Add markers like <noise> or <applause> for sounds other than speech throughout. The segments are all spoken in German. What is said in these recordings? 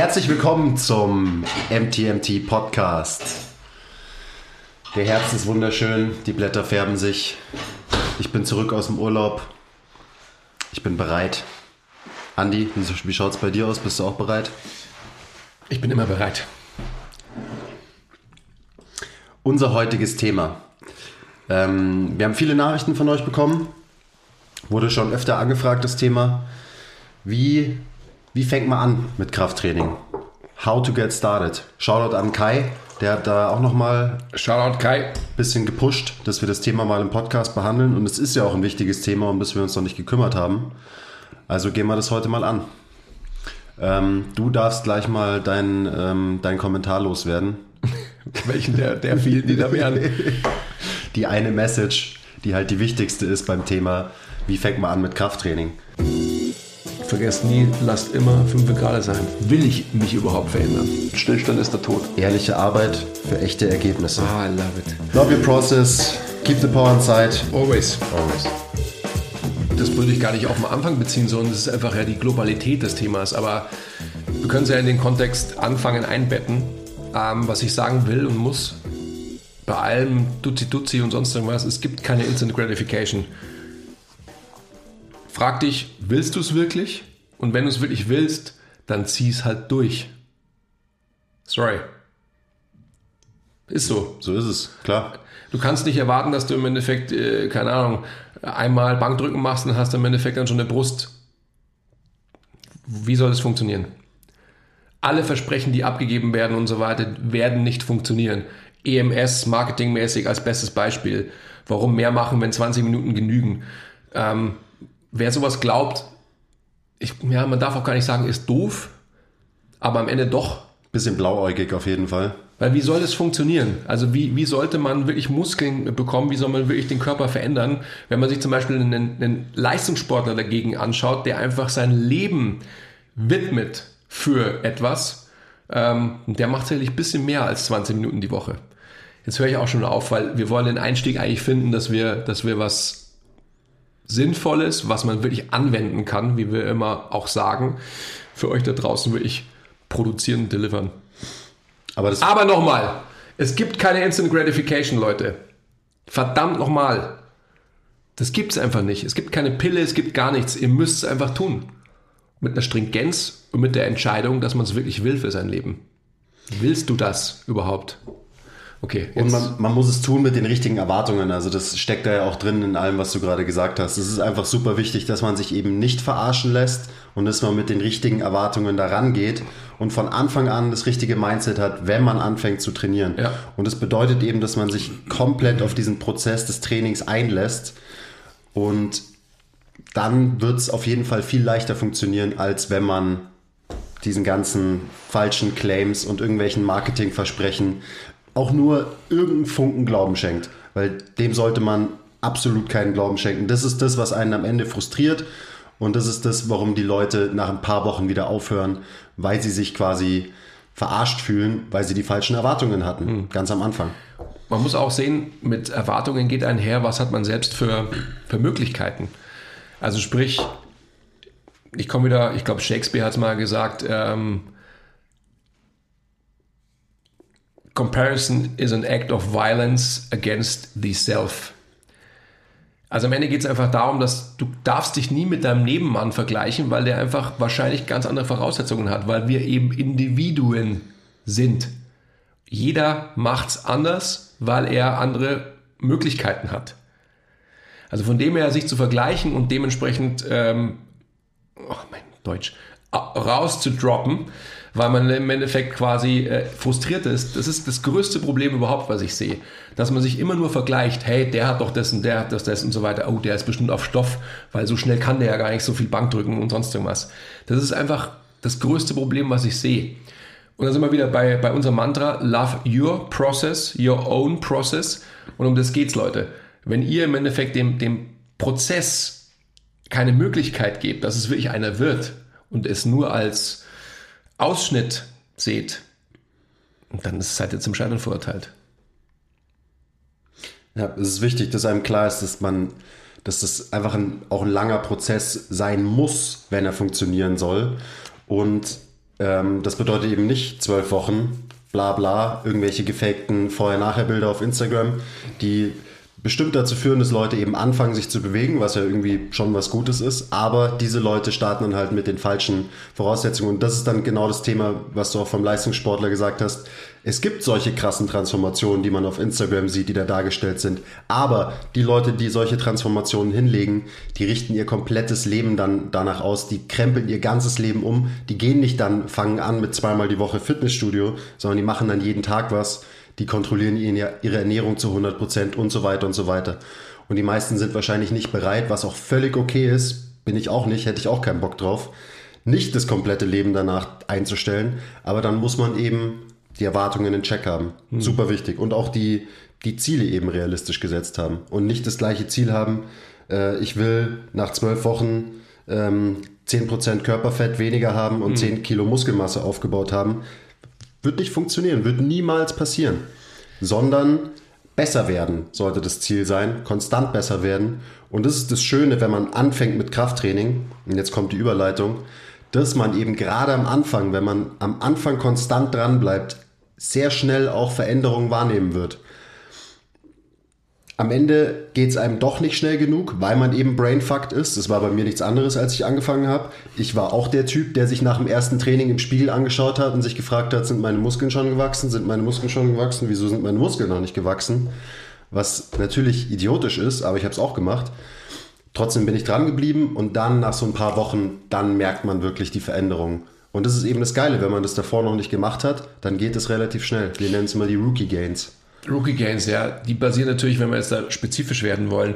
Herzlich willkommen zum MTMT Podcast. Der Herbst ist wunderschön, die Blätter färben sich. Ich bin zurück aus dem Urlaub. Ich bin bereit. Andi, wie, schaut es bei dir aus? Bist du auch bereit? Ich bin immer bereit. Unser heutiges Thema. Ähm, wir haben viele Nachrichten von euch bekommen. Wurde schon öfter angefragt, das Thema. Wie, wie fängt man an mit Krafttraining? How to get started. Shoutout an Kai, der hat da auch nochmal Shoutout Kai. ein bisschen gepusht, dass wir das Thema mal im Podcast behandeln. Und es ist ja auch ein wichtiges Thema, um das wir uns noch nicht gekümmert haben. Also gehen wir das heute mal an. Ähm, du darfst gleich mal deinen ähm, dein Kommentar loswerden. <laughs> Welchen der, der vielen, die da wären. <laughs> Die eine Message, die halt die wichtigste ist beim Thema, wie fängt man an mit Krafttraining? Vergesst nie, lasst immer 5 Grad sein. Will ich mich überhaupt verändern? Stillstand ist der Tod. Ehrliche Arbeit für echte Ergebnisse. Ah, I love it. Love your process, keep the power inside. Always. Always. Das würde ich gar nicht auf den Anfang beziehen, sondern es ist einfach ja die Globalität des Themas. Aber wir können es ja in den Kontext anfangen einbetten. Ähm, was ich sagen will und muss, bei allem Duzi-Duzi und sonst irgendwas, es gibt keine Instant Gratification. Frag dich, willst du es wirklich? Und wenn du es wirklich willst, dann zieh es halt durch. Sorry. Ist so. So ist es, klar. Du kannst nicht erwarten, dass du im Endeffekt, äh, keine Ahnung, einmal Bankdrücken machst und hast im Endeffekt dann schon eine Brust. Wie soll das funktionieren? Alle Versprechen, die abgegeben werden und so weiter, werden nicht funktionieren. EMS, marketingmäßig als bestes Beispiel. Warum mehr machen, wenn 20 Minuten genügen? Ähm, wer sowas glaubt, ich, ja, man darf auch gar nicht sagen, ist doof, aber am Ende doch. Bisschen blauäugig auf jeden Fall. Weil wie soll das funktionieren? Also wie, wie sollte man wirklich Muskeln bekommen? Wie soll man wirklich den Körper verändern? Wenn man sich zum Beispiel einen, einen Leistungssportler dagegen anschaut, der einfach sein Leben widmet für etwas, ähm, der macht sicherlich ein bisschen mehr als 20 Minuten die Woche. Jetzt höre ich auch schon auf, weil wir wollen den Einstieg eigentlich finden, dass wir, dass wir was Sinnvolles, was man wirklich anwenden kann, wie wir immer auch sagen, für euch da draußen wirklich produzieren und delivern. Aber das Aber nochmal, es gibt keine Instant Gratification, Leute. Verdammt nochmal. Das gibt es einfach nicht. Es gibt keine Pille, es gibt gar nichts. Ihr müsst es einfach tun. Mit einer Stringenz und mit der Entscheidung, dass man es wirklich will für sein Leben. Willst du das überhaupt? Okay, Und jetzt, man, man muss es tun mit den richtigen Erwartungen. Also das steckt da ja auch drin in allem, was du gerade gesagt hast. Es ist einfach super wichtig, dass man sich eben nicht verarschen lässt und dass man mit den richtigen Erwartungen daran geht und von Anfang an das richtige Mindset hat, wenn man anfängt zu trainieren. Ja. Und das bedeutet eben, dass man sich komplett auf diesen Prozess des Trainings einlässt und dann wird es auf jeden Fall viel leichter funktionieren, als wenn man diesen ganzen falschen Claims und irgendwelchen Marketingversprechen auch nur irgendeinen Funken Glauben schenkt. Weil dem sollte man absolut keinen Glauben schenken. Das ist das, was einen am Ende frustriert. Und das ist das, warum die Leute nach ein paar Wochen wieder aufhören, weil sie sich quasi verarscht fühlen, weil sie die falschen Erwartungen hatten, ganz am Anfang. man muss auch sehen, mit Erwartungen geht einher, was hat man selbst für, für Möglichkeiten. Also sprich, ich komme wieder, ich glaube Shakespeare hat es mal gesagt, ähm, Comparison is an act of violence against the self. Also am Ende geht es einfach darum, dass du darfst dich nie mit deinem Nebenmann vergleichen, weil der einfach wahrscheinlich ganz andere Voraussetzungen hat, weil wir eben Individuen sind. Jeder macht's anders, weil er andere Möglichkeiten hat. Also von dem her sich zu vergleichen und dementsprechend, ähm, oh mein Deutsch, rauszudroppen, weil man im Endeffekt quasi äh, frustriert ist. Das ist das größte Problem überhaupt, was ich sehe. Dass man sich immer nur vergleicht, hey, der hat doch das und der hat das, das und so weiter. Oh, der ist bestimmt auf Stoff, weil so schnell kann der ja gar nicht so viel Bank drücken und sonst irgendwas. Das ist einfach das größte Problem, was ich sehe. Und dann sind wir wieder bei, bei unserem Mantra, love your process, your own process. Und um das geht's, Leute. Wenn ihr im Endeffekt dem, dem Prozess keine Möglichkeit gebt, dass es wirklich einer wird und es nur als Ausschnitt seht, dann seid ihr zum Scheitern verurteilt. Ja, es ist wichtig, dass einem klar ist, dass man, dass das einfach ein, auch ein langer Prozess sein muss, wenn er funktionieren soll. Und Ähm, das bedeutet eben nicht zwölf Wochen, bla bla, irgendwelche gefakten Vorher-Nachher-Bilder auf Instagram, die bestimmt dazu führen, dass Leute eben anfangen, sich zu bewegen, was ja irgendwie schon was Gutes ist. Aber diese Leute starten dann halt mit den falschen Voraussetzungen. Und das ist dann genau das Thema, was du auch vom Leistungssportler gesagt hast. Es gibt solche krassen Transformationen, die man auf Instagram sieht, die da dargestellt sind. Aber die Leute, die solche Transformationen hinlegen, die richten ihr komplettes Leben dann danach aus. Die krempeln ihr ganzes Leben um. Die gehen nicht dann, fangen an mit zweimal die Woche Fitnessstudio, sondern die machen dann jeden Tag was die kontrollieren ihre Ernährung zu 100 Prozent und so weiter und so weiter. Und die meisten sind wahrscheinlich nicht bereit, was auch völlig okay ist, bin ich auch nicht, hätte ich auch keinen Bock drauf, nicht das komplette Leben danach einzustellen, aber dann muss man eben die Erwartungen in Check haben. Hm. Super wichtig. Und auch die, die Ziele eben realistisch gesetzt haben und nicht das gleiche Ziel haben, äh, ich will nach zwölf Wochen ähm, 10% Körperfett weniger haben und hm. 10 Kilo Muskelmasse aufgebaut haben. Wird nicht funktionieren, wird niemals passieren. Sondern besser werden sollte das Ziel sein, konstant besser werden. Und das ist das Schöne, wenn man anfängt mit Krafttraining, und jetzt kommt die Überleitung, dass man eben gerade am Anfang, wenn man am Anfang konstant dran bleibt, sehr schnell auch Veränderungen wahrnehmen wird am Ende geht es einem doch nicht schnell genug, weil man eben brainfucked ist. Das war bei mir nichts anderes, als ich angefangen habe. Ich war auch der Typ, der sich nach dem ersten Training im Spiegel angeschaut hat und sich gefragt hat, sind meine Muskeln schon gewachsen? Sind meine Muskeln schon gewachsen? Wieso sind meine Muskeln noch nicht gewachsen? Was natürlich idiotisch ist, aber ich habe es auch gemacht. Trotzdem bin ich dran geblieben und dann nach so ein paar Wochen, dann merkt man wirklich die Veränderung. Und das ist eben das Geile, wenn man das davor noch nicht gemacht hat, dann geht es relativ schnell. Wir nennen es immer die Rookie Gains. Rookie Gains, ja, die basieren natürlich, wenn wir jetzt da spezifisch werden wollen,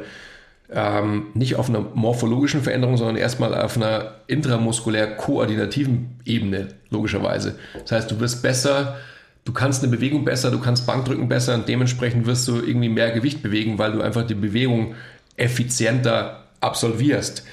ähm, nicht auf einer morphologischen Veränderung, sondern erstmal auf einer intramuskulär koordinativen Ebene, logischerweise. Das heißt, du wirst besser, du kannst eine Bewegung besser, du kannst Bankdrücken besser und dementsprechend wirst du irgendwie mehr Gewicht bewegen, weil du einfach die Bewegung effizienter absolvierst.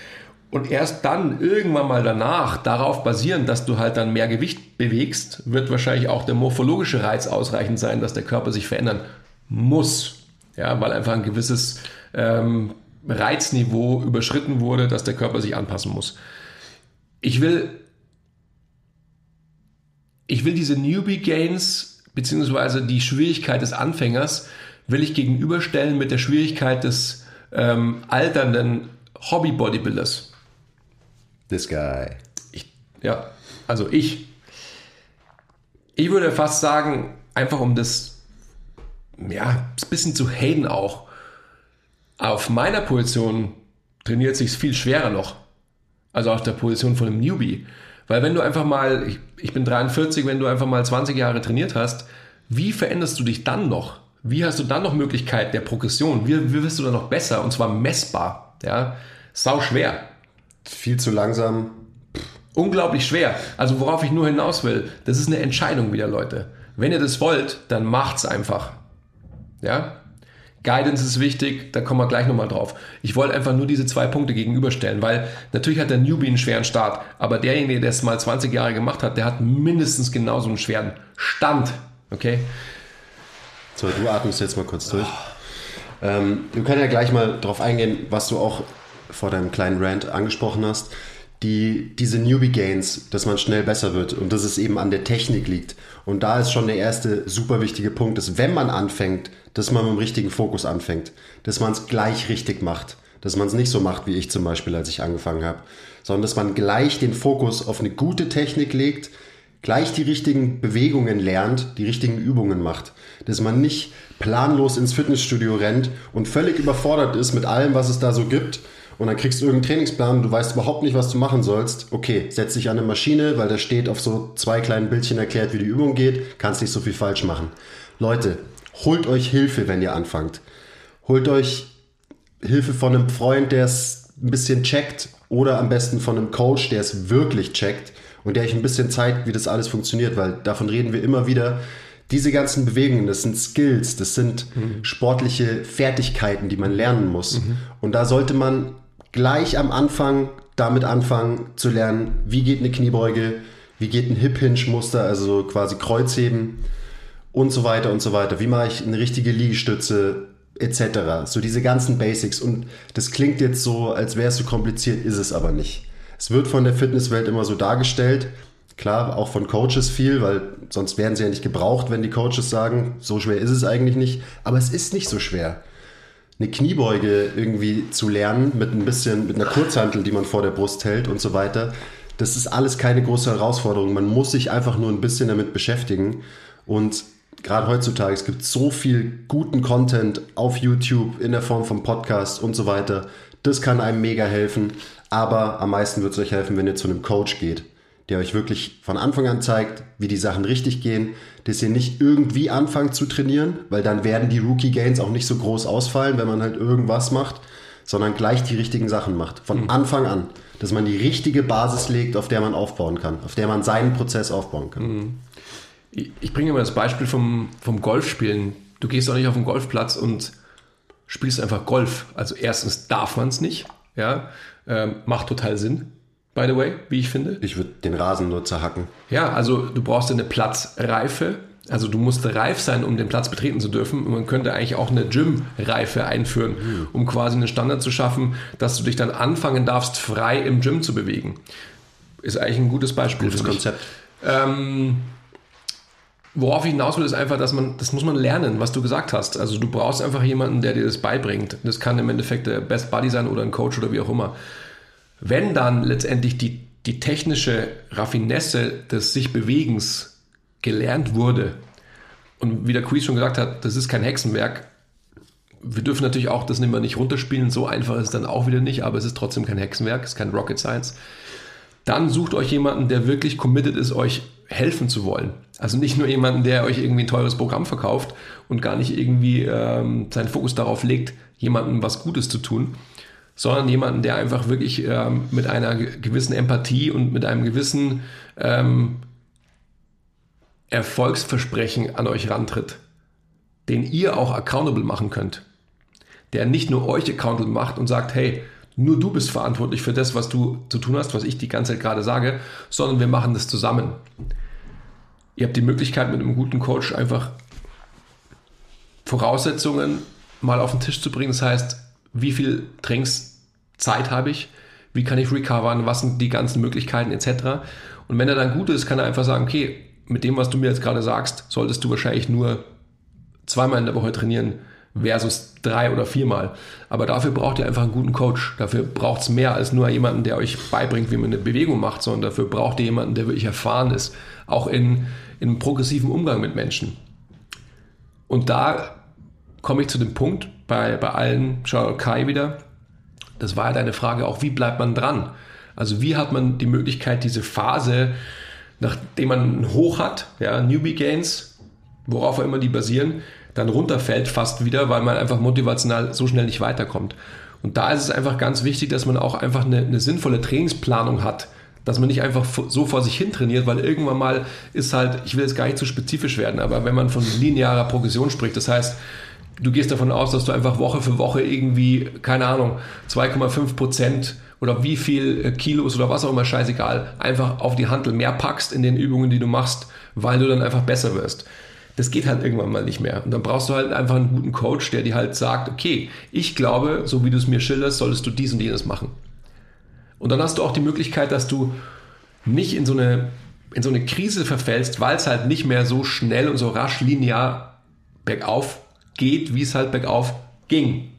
Und erst dann, irgendwann mal danach, darauf basierend, dass du halt dann mehr Gewicht bewegst, wird wahrscheinlich auch der morphologische Reiz ausreichend sein, dass der Körper sich verändern muss. Ja, weil einfach ein gewisses ähm, Reizniveau überschritten wurde, dass der Körper sich anpassen muss. Ich will, ich will diese Newbie Gains, beziehungsweise die Schwierigkeit des Anfängers, will ich gegenüberstellen mit der Schwierigkeit des ähm, alternden Hobby-Bodybuilders. This guy. Ich, ja, also ich. Ich würde fast sagen, einfach um das, ja, ein bisschen zu haten auch. Auf meiner Position trainiert sich viel schwerer noch. Also auf der Position von einem Newbie. Weil wenn du einfach mal, ich, ich bin 43, wenn du einfach mal 20 Jahre trainiert hast, wie veränderst du dich dann noch? Wie hast du dann noch Möglichkeit der Progression? Wie, wie wirst du dann noch besser? Und zwar messbar. Ja, sau schwer viel zu langsam. Unglaublich schwer. Also worauf ich nur hinaus will, das ist eine Entscheidung wieder, Leute. Wenn ihr das wollt, dann macht's einfach. Ja? Guidance ist wichtig, da kommen wir gleich nochmal drauf. Ich wollte einfach nur diese zwei Punkte gegenüberstellen, weil natürlich hat der Newbie einen schweren Start, aber derjenige, der es mal 20 Jahre gemacht hat, der hat mindestens genauso einen schweren Stand. Okay? So, du atmest jetzt mal kurz durch. Ähm, wir können ja gleich mal drauf eingehen, was du auch vor deinem kleinen Rant angesprochen hast, die, diese Newbie Gains, dass man schnell besser wird und dass es eben an der Technik liegt. Und da ist schon der erste super wichtige Punkt, dass wenn man anfängt, dass man mit dem richtigen Fokus anfängt, dass man es gleich richtig macht, dass man es nicht so macht wie ich zum Beispiel, als ich angefangen habe, sondern dass man gleich den Fokus auf eine gute Technik legt, gleich die richtigen Bewegungen lernt, die richtigen Übungen macht, dass man nicht planlos ins Fitnessstudio rennt und völlig überfordert ist mit allem, was es da so gibt und dann kriegst du irgendeinen Trainingsplan, du weißt überhaupt nicht, was du machen sollst. Okay, setz dich an eine Maschine, weil da steht auf so zwei kleinen Bildchen erklärt, wie die Übung geht, kannst nicht so viel falsch machen. Leute, holt euch Hilfe, wenn ihr anfangt. Holt euch Hilfe von einem Freund, der es ein bisschen checkt oder am besten von einem Coach, der es wirklich checkt und der euch ein bisschen zeigt, wie das alles funktioniert, weil davon reden wir immer wieder. Diese ganzen Bewegungen, das sind Skills, das sind mhm. sportliche Fertigkeiten, die man lernen muss. Mhm. Und da sollte man gleich am Anfang damit anfangen zu lernen, wie geht eine Kniebeuge, wie geht ein Hip-Hinge-Muster, also quasi Kreuzheben und so weiter und so weiter. Wie mache ich eine richtige Liegestütze etc. So diese ganzen Basics. Und das klingt jetzt so, als wäre es so kompliziert, ist es aber nicht. Es wird von der Fitnesswelt immer so dargestellt. Klar, auch von Coaches viel, weil sonst werden sie ja nicht gebraucht, wenn die Coaches sagen, so schwer ist es eigentlich nicht. Aber es ist nicht so schwer. Eine Kniebeuge irgendwie zu lernen mit ein bisschen, mit einer Kurzhantel, die man vor der Brust hält und so weiter. Das ist alles keine große Herausforderung. Man muss sich einfach nur ein bisschen damit beschäftigen. Und gerade heutzutage, es gibt so viel guten Content auf YouTube in der Form von Podcasts und so weiter. Das kann einem mega helfen. Aber am meisten wird es euch helfen, wenn ihr zu einem Coach geht, der euch wirklich von Anfang an zeigt, wie die Sachen richtig gehen, dass ihr nicht irgendwie anfangt zu trainieren, weil dann werden die Rookie Gains auch nicht so groß ausfallen, wenn man halt irgendwas macht, sondern gleich die richtigen Sachen macht. Von mhm. Anfang an. Dass man die richtige Basis legt, auf der man aufbauen kann, auf der man seinen Prozess aufbauen kann. Mhm. Ich bringe mal das Beispiel vom, vom Golfspielen. Du gehst doch nicht auf den Golfplatz und spielst einfach Golf. Also erstens darf man es nicht. Ja, ähm, macht total Sinn. By the way, wie ich finde. Ich würde den Rasen nur zerhacken. Ja, also du brauchst eine Platzreife. Also du musst reif sein, um den Platz betreten zu dürfen. Und man könnte eigentlich auch eine Gym-Reife einführen, mhm. um quasi einen Standard zu schaffen, dass du dich dann anfangen darfst, frei im Gym zu bewegen. Ist eigentlich ein gutes Beispiel. Gutes Konzept. Ähm, Worauf ich hinaus will, ist einfach, dass man, das muss man lernen, was du gesagt hast. Also du brauchst einfach jemanden, der dir das beibringt. Das kann im Endeffekt der Best Buddy sein oder ein Coach oder wie auch immer. Wenn dann letztendlich die, die technische Raffinesse des sich Bewegens gelernt wurde, und wie der Quiz schon gesagt hat, das ist kein Hexenwerk. Wir dürfen natürlich auch das nicht mehr nicht runterspielen, so einfach ist es dann auch wieder nicht, aber es ist trotzdem kein Hexenwerk, es ist kein Rocket Science. Dann sucht euch jemanden, der wirklich committed ist, euch helfen zu wollen. Also nicht nur jemanden, der euch irgendwie ein teures Programm verkauft und gar nicht irgendwie ähm, seinen Fokus darauf legt, jemandem was Gutes zu tun, sondern jemanden, der einfach wirklich ähm, mit einer gewissen Empathie und mit einem gewissen ähm, Erfolgsversprechen an euch rantritt, den ihr auch accountable machen könnt. Der nicht nur euch accountable macht und sagt, hey, nur du bist verantwortlich für das, was du zu tun hast, was ich die ganze Zeit gerade sage, sondern wir machen das zusammen. Ihr habt die Möglichkeit, mit einem guten Coach einfach Voraussetzungen mal auf den Tisch zu bringen. Das heißt, wie viel Trainingszeit habe ich? Wie kann ich recovern? Was sind die ganzen Möglichkeiten etc. Und wenn er dann gut ist, kann er einfach sagen, okay, mit dem, was du mir jetzt gerade sagst, solltest du wahrscheinlich nur zweimal in der Woche trainieren versus drei oder viermal. Aber dafür braucht ihr einfach einen guten Coach. Dafür braucht es mehr als nur jemanden, der euch beibringt, wie man eine Bewegung macht, sondern dafür braucht ihr jemanden, der wirklich erfahren ist, auch in, in progressiven Umgang mit Menschen. Und da komme ich zu dem Punkt bei, bei allen, schau Kai wieder, das war ja deine Frage auch, wie bleibt man dran? Also wie hat man die Möglichkeit, diese Phase, nachdem man einen Hoch hat, ja, Newbie Gains, worauf auch immer die basieren, dann runterfällt fast wieder, weil man einfach motivational so schnell nicht weiterkommt. Und da ist es einfach ganz wichtig, dass man auch einfach eine, eine sinnvolle Trainingsplanung hat, dass man nicht einfach so vor sich hin trainiert, weil irgendwann mal ist halt, ich will jetzt gar nicht zu spezifisch werden, aber wenn man von linearer Progression spricht, das heißt, du gehst davon aus, dass du einfach Woche für Woche irgendwie, keine Ahnung, 2,5 Prozent oder wie viel äh, Kilos oder was auch immer, scheißegal, einfach auf die Handel mehr packst in den Übungen, die du machst, weil du dann einfach besser wirst das geht halt irgendwann mal nicht mehr. Und dann brauchst du halt einfach einen guten Coach, der dir halt sagt, okay, ich glaube, so wie du es mir schilderst, solltest du dies und jenes machen. Und dann hast du auch die Möglichkeit, dass du nicht in so eine, in so eine Krise verfällst, weil es halt nicht mehr so schnell und so rasch linear bergauf geht, wie es halt bergauf ging.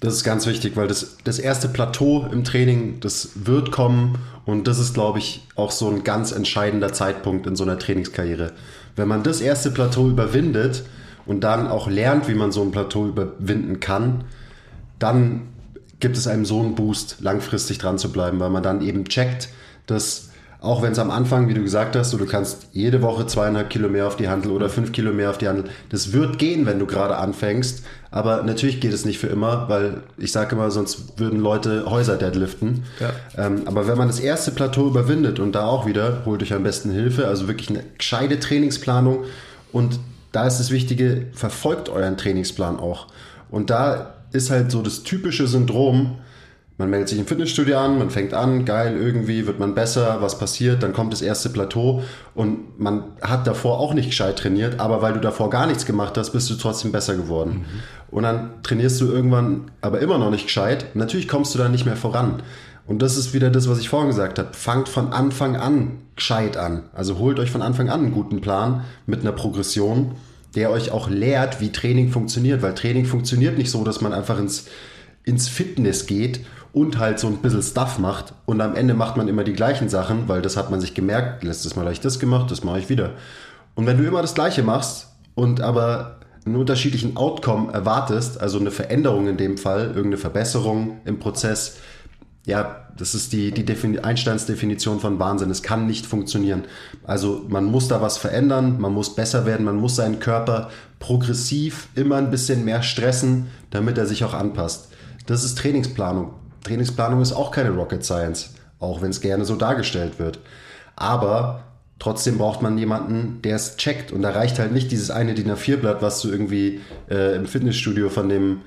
Das ist ganz wichtig, weil das, das erste Plateau im Training, das wird kommen und das ist, glaube ich, auch so ein ganz entscheidender Zeitpunkt in so einer Trainingskarriere. Wenn man das erste Plateau überwindet und dann auch lernt, wie man so ein Plateau überwinden kann, dann gibt es einem so einen Boost, langfristig dran zu bleiben, weil man dann eben checkt, dass auch wenn es am Anfang, wie du gesagt hast, so, du kannst jede Woche zweieinhalb Kilo mehr auf die Handel oder fünf Kilo mehr auf die Handel. Das wird gehen, wenn du gerade anfängst. Aber natürlich geht es nicht für immer, weil ich sage immer, sonst würden Leute Häuser deadliften. Ja. Ähm, aber wenn man das erste Plateau überwindet und da auch wieder, holt euch am besten Hilfe, also wirklich eine gescheite Trainingsplanung. Und da ist das Wichtige, verfolgt euren Trainingsplan auch. Und da ist halt so das typische Syndrom, man meldet sich im Fitnessstudio an, man fängt an, geil, irgendwie wird man besser, was passiert, dann kommt das erste Plateau und man hat davor auch nicht gescheit trainiert, aber weil du davor gar nichts gemacht hast, bist du trotzdem besser geworden. Mhm. Und dann trainierst du irgendwann aber immer noch nicht gescheit. Natürlich kommst du dann nicht mehr voran. Und das ist wieder das, was ich vorhin gesagt habe. Fangt von Anfang an gescheit an. Also holt euch von Anfang an einen guten Plan mit einer Progression, der euch auch lehrt, wie Training funktioniert. Weil Training funktioniert nicht so, dass man einfach ins, ins Fitness geht und halt so ein bisschen Stuff macht und am Ende macht man immer die gleichen Sachen, weil das hat man sich gemerkt, letztes Mal habe ich das gemacht, das mache ich wieder. Und wenn du immer das gleiche machst und aber einen unterschiedlichen Outcome erwartest, also eine Veränderung in dem Fall, irgendeine Verbesserung im Prozess, ja, das ist die, die Einsteins Definition von Wahnsinn. Es kann nicht funktionieren. Also man muss da was verändern, man muss besser werden, man muss seinen Körper progressiv immer ein bisschen mehr stressen, damit er sich auch anpasst. Das ist Trainingsplanung. Trainingsplanung ist auch keine Rocket Science, auch wenn es gerne so dargestellt wird. Aber trotzdem braucht man jemanden, der es checkt. Und da reicht halt nicht dieses eine DIN A4-Blatt, was du irgendwie äh, im Fitnessstudio von dem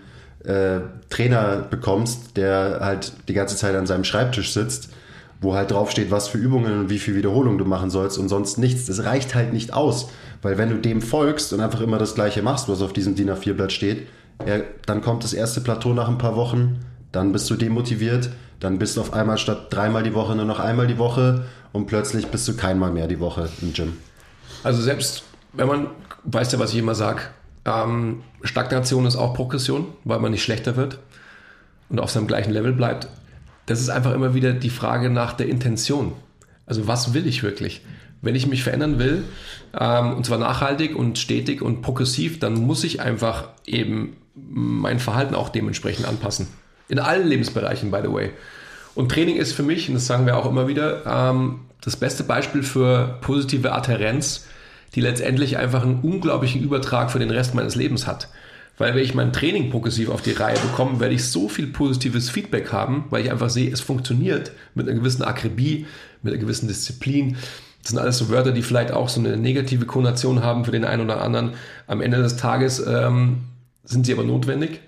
äh, Trainer bekommst, der halt die ganze Zeit an seinem Schreibtisch sitzt, wo halt draufsteht, was für Übungen und wie viel Wiederholung du machen sollst und sonst nichts. Das reicht halt nicht aus. Weil wenn du dem folgst und einfach immer das Gleiche machst, was auf diesem DIN A4-Blatt steht, ja, dann kommt das erste Plateau nach ein paar Wochen dann bist du demotiviert, dann bist du auf einmal statt dreimal die Woche nur noch einmal die Woche und plötzlich bist du keinmal mehr die Woche im Gym. Also selbst wenn man, weißt ja, was ich immer sage, ähm, Stagnation ist auch Progression, weil man nicht schlechter wird und auf seinem gleichen Level bleibt. Das ist einfach immer wieder die Frage nach der Intention. Also was will ich wirklich? Wenn ich mich verändern will, ähm, und zwar nachhaltig und stetig und progressiv, dann muss ich einfach eben mein Verhalten auch dementsprechend anpassen. In allen Lebensbereichen, by the way. Und Training ist für mich, und das sagen wir auch immer wieder, ähm, das beste Beispiel für positive Adherenz, die letztendlich einfach einen unglaublichen Übertrag für den Rest meines Lebens hat. Weil wenn ich mein Training progressiv auf die Reihe bekomme, werde ich so viel positives Feedback haben, weil ich einfach sehe, es funktioniert mit einer gewissen Akribie, mit einer gewissen Disziplin. Das sind alles so Wörter, die vielleicht auch so eine negative Konnotation haben für den einen oder anderen. Am Ende des Tages ähm, sind sie aber notwendig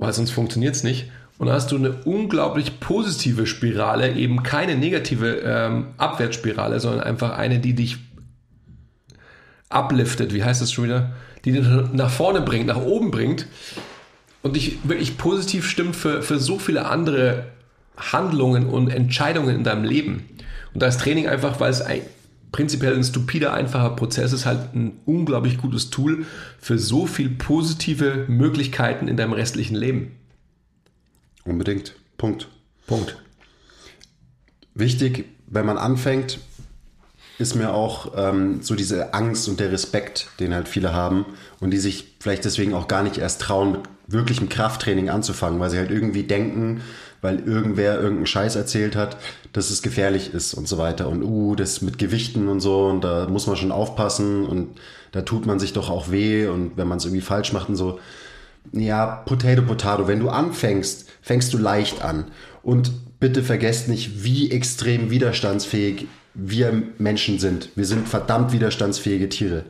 weil sonst funktioniert es nicht. Und dann hast du eine unglaublich positive Spirale, eben keine negative ähm, Abwärtsspirale, sondern einfach eine, die dich upliftet, wie heißt das schon wieder? Die dich nach vorne bringt, nach oben bringt und dich wirklich positiv stimmt für, für so viele andere Handlungen und Entscheidungen in deinem Leben. Und da ist Training einfach, weil es ein, prinzipiell ein stupider, einfacher Prozess ist halt ein unglaublich gutes Tool für so viel positive Möglichkeiten in deinem restlichen Leben. Unbedingt. Punkt. Punkt. Wichtig, wenn man anfängt, ist mir auch ähm, so diese Angst und der Respekt, den halt viele haben und die sich vielleicht deswegen auch gar nicht erst trauen, mit wirklichem Krafttraining anzufangen, weil sie halt irgendwie denken, weil irgendwer irgendeinen Scheiß erzählt hat, dass es gefährlich ist und so weiter. Und uh, das mit Gewichten und so, und da muss man schon aufpassen und da tut man sich doch auch weh und wenn man es irgendwie falsch macht und so. Ja, Potato, Potato. Wenn du anfängst, fängst du leicht an. Und bitte vergesst nicht, wie extrem widerstandsfähig wir Menschen sind. Wir sind verdammt widerstandsfähige Tiere.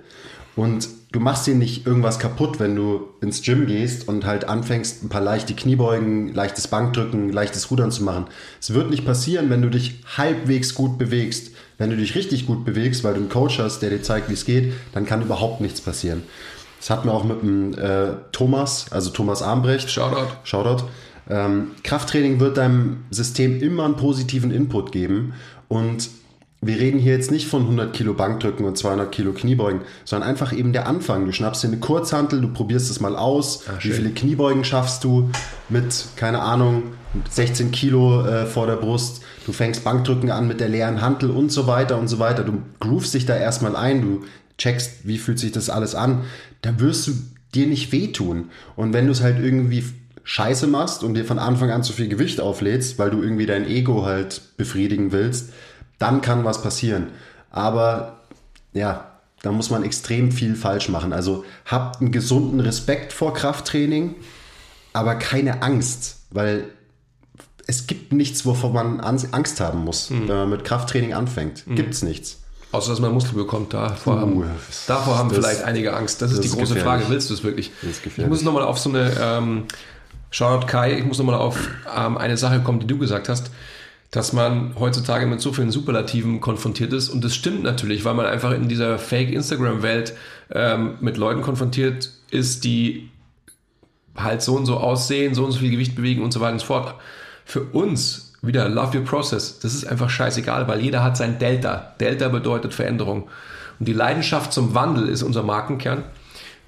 Und du machst dir nicht irgendwas kaputt, wenn du ins Gym gehst und halt anfängst, ein paar leichte Kniebeugen, leichtes Bankdrücken, leichtes Rudern zu machen. Es wird nicht passieren, wenn du dich halbwegs gut bewegst. Wenn du dich richtig gut bewegst, weil du einen Coach hast, der dir zeigt, wie es geht, dann kann überhaupt nichts passieren. Das hatten wir auch mit dem äh, Thomas, also Thomas Armbrecht. Shoutout. Shoutout. Ähm, Krafttraining wird deinem System immer einen positiven Input geben und wir reden hier jetzt nicht von 100 Kilo Bankdrücken und 200 Kilo Kniebeugen, sondern einfach eben der Anfang. Du schnappst dir eine Kurzhantel, du probierst es mal aus. Ach, wie viele Kniebeugen schaffst du mit, keine Ahnung, 16 Kilo äh, vor der Brust? Du fängst Bankdrücken an mit der leeren Hantel und so weiter und so weiter. Du groovst dich da erstmal ein, du checkst, wie fühlt sich das alles an. Da wirst du dir nicht wehtun. Und wenn du es halt irgendwie scheiße machst und dir von Anfang an zu viel Gewicht auflädst, weil du irgendwie dein Ego halt befriedigen willst, dann kann was passieren. Aber ja, da muss man extrem viel falsch machen. Also habt einen gesunden Respekt vor Krafttraining, aber keine Angst, weil es gibt nichts, wovor man Angst haben muss, mhm. wenn man mit Krafttraining anfängt. Mhm. Gibt es nichts. Außer dass man Muskel bekommt, davor uh, haben, davor haben vielleicht einige Angst. Das, das ist die große gefährlich. Frage, willst du es wirklich? ich muss nochmal auf so eine, ähm, Shoutout Kai, ich muss nochmal auf ähm, eine Sache kommen, die du gesagt hast dass man heutzutage mit so vielen Superlativen konfrontiert ist. Und das stimmt natürlich, weil man einfach in dieser Fake-Instagram-Welt ähm, mit Leuten konfrontiert ist, die halt so und so aussehen, so und so viel Gewicht bewegen und so weiter und so fort. Für uns wieder Love Your Process. Das ist einfach scheißegal, weil jeder hat sein Delta. Delta bedeutet Veränderung. Und die Leidenschaft zum Wandel ist unser Markenkern.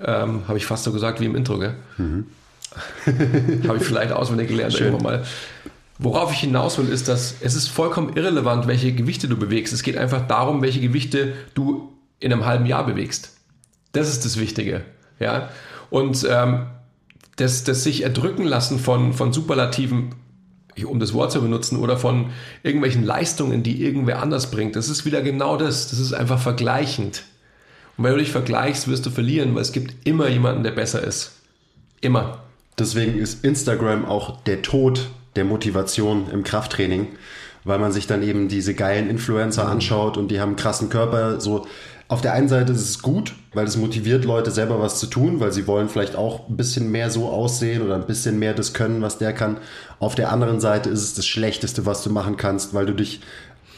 Ähm, Habe ich fast so gesagt wie im Intro, gell? Mhm. <laughs> Habe ich vielleicht auswendig gelernt Schön. irgendwann mal. Worauf ich hinaus will, ist, dass es ist vollkommen irrelevant, welche Gewichte du bewegst. Es geht einfach darum, welche Gewichte du in einem halben Jahr bewegst. Das ist das Wichtige. Ja? Und ähm, das, das sich erdrücken lassen von, von Superlativen, um das Wort zu benutzen, oder von irgendwelchen Leistungen, die irgendwer anders bringt, das ist wieder genau das. Das ist einfach vergleichend. Und wenn du dich vergleichst, wirst du verlieren, weil es gibt immer jemanden, der besser ist. Immer. Deswegen ist Instagram auch der Tod der Motivation im Krafttraining, weil man sich dann eben diese geilen Influencer anschaut und die haben einen krassen Körper. So auf der einen Seite ist es gut, weil es motiviert Leute selber was zu tun, weil sie wollen vielleicht auch ein bisschen mehr so aussehen oder ein bisschen mehr das können, was der kann. Auf der anderen Seite ist es das Schlechteste, was du machen kannst, weil du dich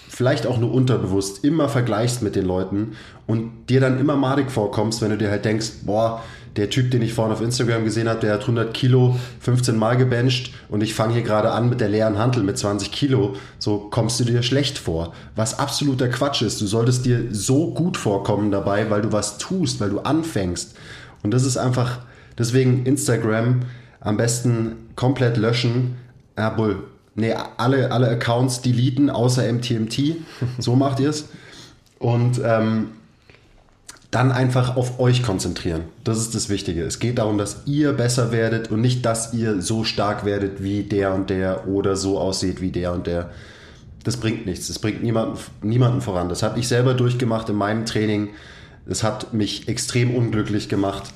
vielleicht auch nur unterbewusst immer vergleichst mit den Leuten und dir dann immer madig vorkommst, wenn du dir halt denkst, boah, der Typ, den ich vorhin auf Instagram gesehen habe, der hat 100 Kilo 15 Mal gebencht und ich fange hier gerade an mit der leeren Hantel mit 20 Kilo, so kommst du dir schlecht vor. Was absoluter Quatsch ist. Du solltest dir so gut vorkommen dabei, weil du was tust, weil du anfängst. Und das ist einfach, deswegen Instagram am besten komplett löschen. Ja, wohl, nee, alle, alle Accounts deleten, außer MTMT. So macht ihr es. Und ähm, dann einfach auf euch konzentrieren. Das ist das Wichtige. Es geht darum, dass ihr besser werdet und nicht, dass ihr so stark werdet wie der und der oder so aussieht wie der und der. Das bringt nichts. Das bringt niemanden, niemanden voran. Das habe ich selber durchgemacht in meinem Training. Es hat mich extrem unglücklich gemacht.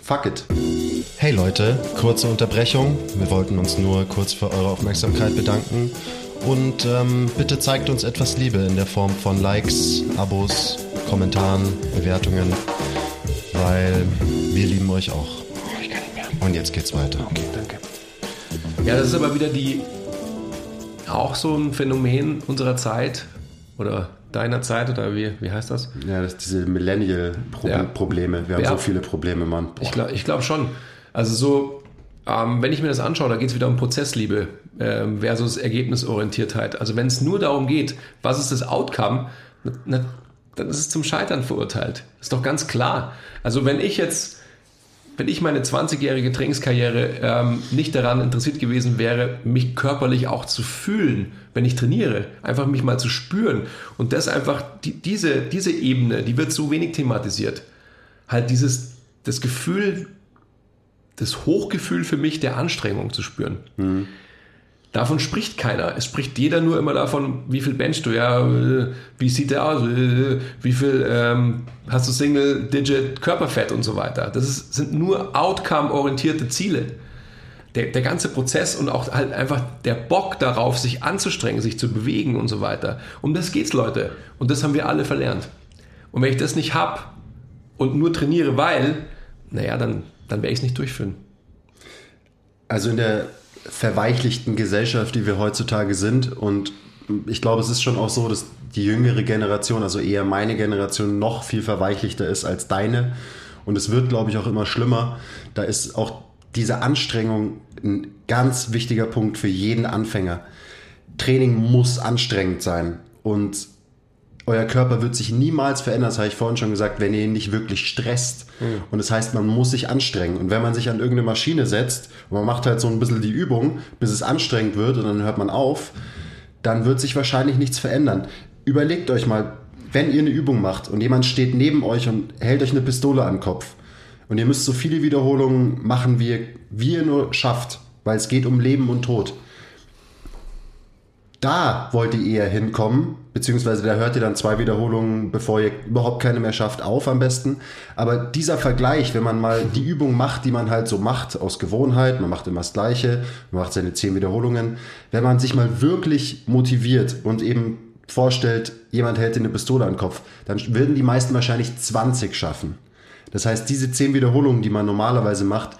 Fuck it. Hey Leute, kurze Unterbrechung. Wir wollten uns nur kurz für eure Aufmerksamkeit bedanken. Und ähm, bitte zeigt uns etwas Liebe in der Form von Likes, Abos Kommentaren, Bewertungen, weil wir lieben euch auch. Ich kann nicht mehr. Und jetzt geht's weiter. Okay, danke. Ja, das ist aber wieder die auch so ein Phänomen unserer Zeit oder deiner Zeit oder wie, wie heißt das? Ja, das diese Millennial-Probleme. Ja. Wir haben ja. so viele Probleme, Mann. Boah. Ich glaube ich glaub schon. Also so, ähm, wenn ich mir das anschaue, da geht es wieder um Prozessliebe ähm, versus Ergebnisorientiertheit. Also wenn es nur darum geht, was ist das Outcome, na, dann ist es zum Scheitern verurteilt. Ist doch ganz klar. Also wenn ich jetzt, wenn ich meine 20-jährige Trainingskarriere ähm, nicht daran interessiert gewesen wäre, mich körperlich auch zu fühlen, wenn ich trainiere, einfach mich mal zu spüren und das einfach, die, diese, diese Ebene, die wird so wenig thematisiert. Halt dieses, das Gefühl, das Hochgefühl für mich der Anstrengung zu spüren. Mhm. Davon spricht keiner. Es spricht jeder nur immer davon, wie viel benchst du, ja, wie sieht der aus, wie viel ähm, hast du Single-Digit Körperfett und so weiter. Das ist, sind nur outcome-orientierte Ziele. Der, der ganze Prozess und auch halt einfach der Bock darauf, sich anzustrengen, sich zu bewegen und so weiter. Um das geht's, Leute. Und das haben wir alle verlernt. Und wenn ich das nicht hab und nur trainiere, weil, naja, dann, dann werde ich es nicht durchführen. Also in der verweichlichten Gesellschaft, die wir heutzutage sind. Und ich glaube, es ist schon auch so, dass die jüngere Generation, also eher meine Generation, noch viel verweichlichter ist als deine. Und es wird, glaube ich, auch immer schlimmer. Da ist auch diese Anstrengung ein ganz wichtiger Punkt für jeden Anfänger. Training muss anstrengend sein. Und euer Körper wird sich niemals verändern, das habe ich vorhin schon gesagt, wenn ihr ihn nicht wirklich stresst. Mhm. Und das heißt, man muss sich anstrengen. Und wenn man sich an irgendeine Maschine setzt und man macht halt so ein bisschen die Übung, bis es anstrengend wird und dann hört man auf, dann wird sich wahrscheinlich nichts verändern. Überlegt euch mal, wenn ihr eine Übung macht und jemand steht neben euch und hält euch eine Pistole den Kopf und ihr müsst so viele Wiederholungen machen, wie ihr, wie ihr nur schafft, weil es geht um Leben und Tod da wollt ihr eher hinkommen, beziehungsweise da hört ihr dann zwei Wiederholungen, bevor ihr überhaupt keine mehr schafft, auf am besten. Aber dieser Vergleich, wenn man mal die Übung macht, die man halt so macht, aus Gewohnheit, man macht immer das Gleiche, man macht seine zehn Wiederholungen, wenn man sich mal wirklich motiviert und eben vorstellt, jemand hält eine Pistole an den Kopf, dann würden die meisten wahrscheinlich 20 schaffen. Das heißt, diese zehn Wiederholungen, die man normalerweise macht,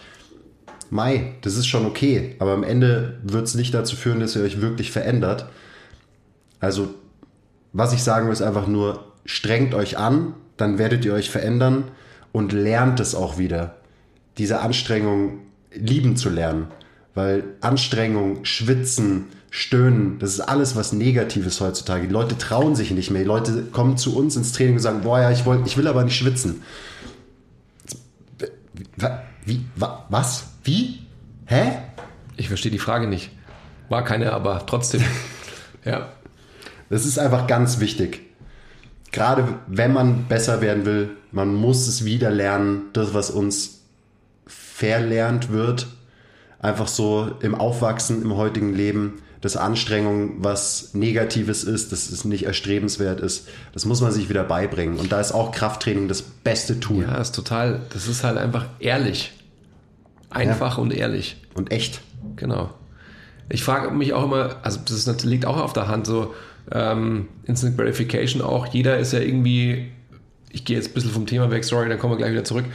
Mai, das ist schon okay, aber am Ende wird es nicht dazu führen, dass ihr euch wirklich verändert. Also, was ich sagen will, ist einfach nur, strengt euch an, dann werdet ihr euch verändern und lernt es auch wieder, diese Anstrengung lieben zu lernen. Weil Anstrengung, Schwitzen, Stöhnen, das ist alles was Negatives heutzutage. Die Leute trauen sich nicht mehr. Die Leute kommen zu uns ins Training und sagen, boah ja, ich, wollt, ich will aber nicht schwitzen. Wie? Was? Wie? Hä? Ich verstehe die Frage nicht. War keine, aber trotzdem. <laughs> ja. Das ist einfach ganz wichtig. Gerade wenn man besser werden will, man muss es wieder lernen, das, was uns verlernt wird, einfach so im Aufwachsen, im heutigen Leben, dass Anstrengung was Negatives ist, dass es nicht erstrebenswert ist, das muss man sich wieder beibringen. Und da ist auch Krafttraining das beste Tool. Ja, ist total, das ist halt einfach ehrlich. Einfach ja. und ehrlich. Und echt. Genau. Ich frage mich auch immer, also das liegt auch auf der Hand, so ähm, Instant Gratification auch. Jeder ist ja irgendwie, ich gehe jetzt ein bisschen vom Thema weg, sorry, dann kommen wir gleich wieder zurück.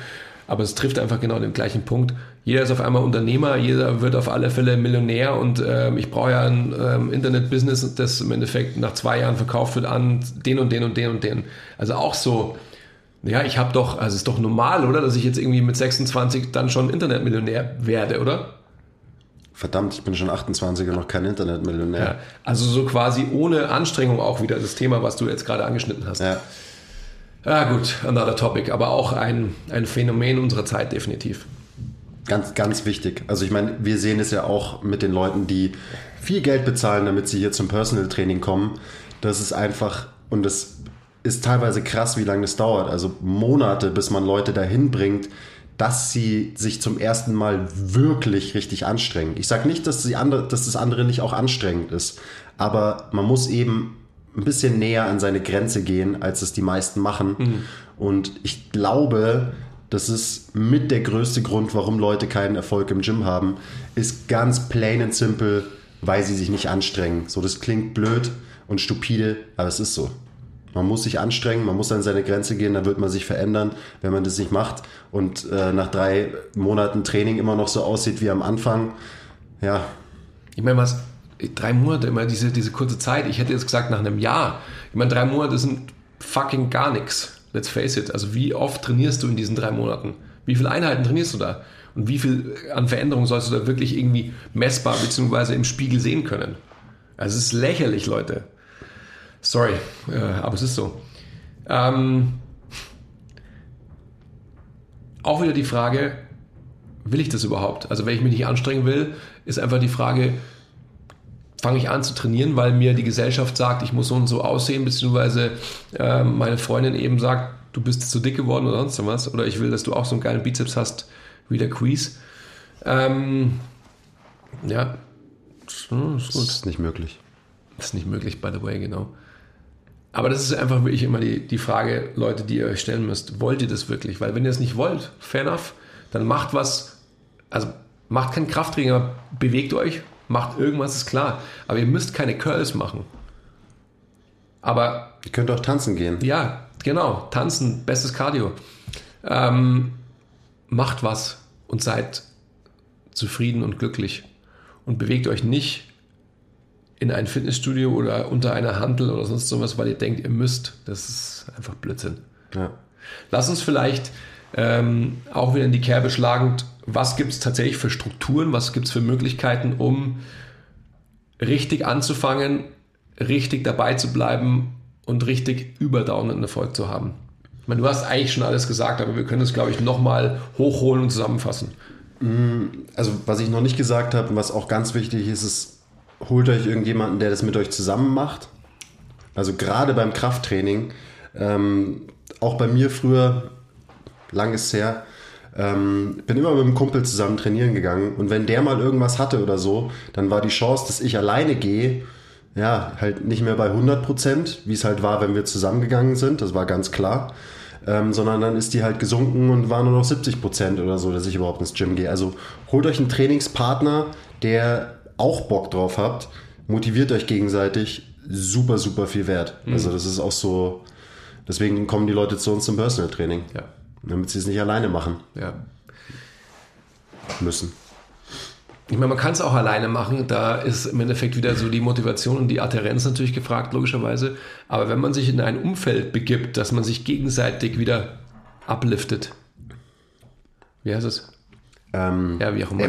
Aber es trifft einfach genau den gleichen Punkt. Jeder ist auf einmal Unternehmer, jeder wird auf alle Fälle Millionär und ähm, ich brauche ja ein ähm, Internet-Business, das im Endeffekt nach zwei Jahren verkauft wird an den und den und den und den. Also auch so, ja, ich habe doch, also es ist doch normal, oder, dass ich jetzt irgendwie mit 26 dann schon Internetmillionär werde, oder? Verdammt, ich bin schon 28 und noch kein Internetmillionär. Ja, also so quasi ohne Anstrengung auch wieder das Thema, was du jetzt gerade angeschnitten hast. Ja. Ja gut, another topic, aber auch ein, ein Phänomen unserer Zeit definitiv. Ganz, ganz wichtig. Also ich meine, wir sehen es ja auch mit den Leuten, die viel Geld bezahlen, damit sie hier zum Personal Training kommen. Das ist einfach, und das ist teilweise krass, wie lange das dauert. Also Monate, bis man Leute dahin bringt, dass sie sich zum ersten Mal wirklich richtig anstrengen. Ich sage nicht, dass, andere, dass das andere nicht auch anstrengend ist, aber man muss eben ein bisschen näher an seine Grenze gehen, als es die meisten machen. Mhm. Und ich glaube, das ist mit der größte Grund, warum Leute keinen Erfolg im Gym haben, ist ganz plain and simple, weil sie sich nicht anstrengen. So, das klingt blöd und stupide, aber es ist so. Man muss sich anstrengen, man muss an seine Grenze gehen, dann wird man sich verändern. Wenn man das nicht macht und äh, nach drei Monaten Training immer noch so aussieht wie am Anfang, ja. Ich meine, was, drei Monate, immer diese, diese kurze Zeit, ich hätte jetzt gesagt nach einem Jahr. Ich meine, drei Monate sind fucking gar nichts. Let's face it. Also wie oft trainierst du in diesen drei Monaten? Wie viele Einheiten trainierst du da? Und wie viel an Veränderung sollst du da wirklich irgendwie messbar bzw. im Spiegel sehen können? Also es ist lächerlich, Leute. Sorry, äh, aber es ist so. Ähm, auch wieder die Frage, will ich das überhaupt? Also wenn ich mich nicht anstrengen will, ist einfach die Frage, fange ich an zu trainieren, weil mir die Gesellschaft sagt, ich muss so und so aussehen, beziehungsweise äh, meine Freundin eben sagt, du bist zu dick geworden oder sonst was, oder ich will, dass du auch so einen geilen Bizeps hast wie der Quiz. Ähm, ja, das ist, gut. Das ist nicht möglich. Das ist nicht möglich, by the way, genau. Aber das ist einfach wirklich immer die, die Frage, Leute, die ihr euch stellen müsst. Wollt ihr das wirklich? Weil wenn ihr es nicht wollt, fair enough, dann macht was, also macht keinen Krafttraining, aber bewegt euch, macht irgendwas, ist klar. Aber ihr müsst keine Curls machen. Aber. Ihr könnt auch tanzen gehen. Ja, genau. Tanzen, bestes Cardio. Ähm, macht was und seid zufrieden und glücklich. Und bewegt euch nicht in ein Fitnessstudio oder unter einer Handel oder sonst sowas, weil ihr denkt, ihr müsst. Das ist einfach Blödsinn. Ja. Lass uns vielleicht ähm, auch wieder in die Kerbe schlagend, was gibt es tatsächlich für Strukturen, was gibt es für Möglichkeiten, um richtig anzufangen, richtig dabei zu bleiben und richtig überdauernden Erfolg zu haben. Ich meine, du hast eigentlich schon alles gesagt, aber wir können es, glaube ich, nochmal hochholen und zusammenfassen. Mm, also, was ich noch nicht gesagt habe und was auch ganz wichtig ist, ist, holt euch irgendjemanden, der das mit euch zusammen macht. Also gerade beim Krafttraining, ähm, auch bei mir früher, lang ist her, ähm, bin immer mit einem Kumpel zusammen trainieren gegangen und wenn der mal irgendwas hatte oder so, dann war die Chance, dass ich alleine gehe, ja, halt nicht mehr bei 100 Prozent, wie es halt war, wenn wir zusammengegangen sind, das war ganz klar, ähm, sondern dann ist die halt gesunken und war nur noch 70 Prozent oder so, dass ich überhaupt ins Gym gehe. Also holt euch einen Trainingspartner, der auch Bock drauf habt, motiviert euch gegenseitig super, super viel wert. Mhm. Also das ist auch so, deswegen kommen die Leute zu uns zum Personal Training. Ja. Damit sie es nicht alleine machen. Ja. Müssen. Ich meine, man kann es auch alleine machen, da ist im Endeffekt wieder so die Motivation und die Adherenz natürlich gefragt, logischerweise. Aber wenn man sich in ein Umfeld begibt, dass man sich gegenseitig wieder upliftet. Wie heißt es? Ähm, ja, wie auch immer.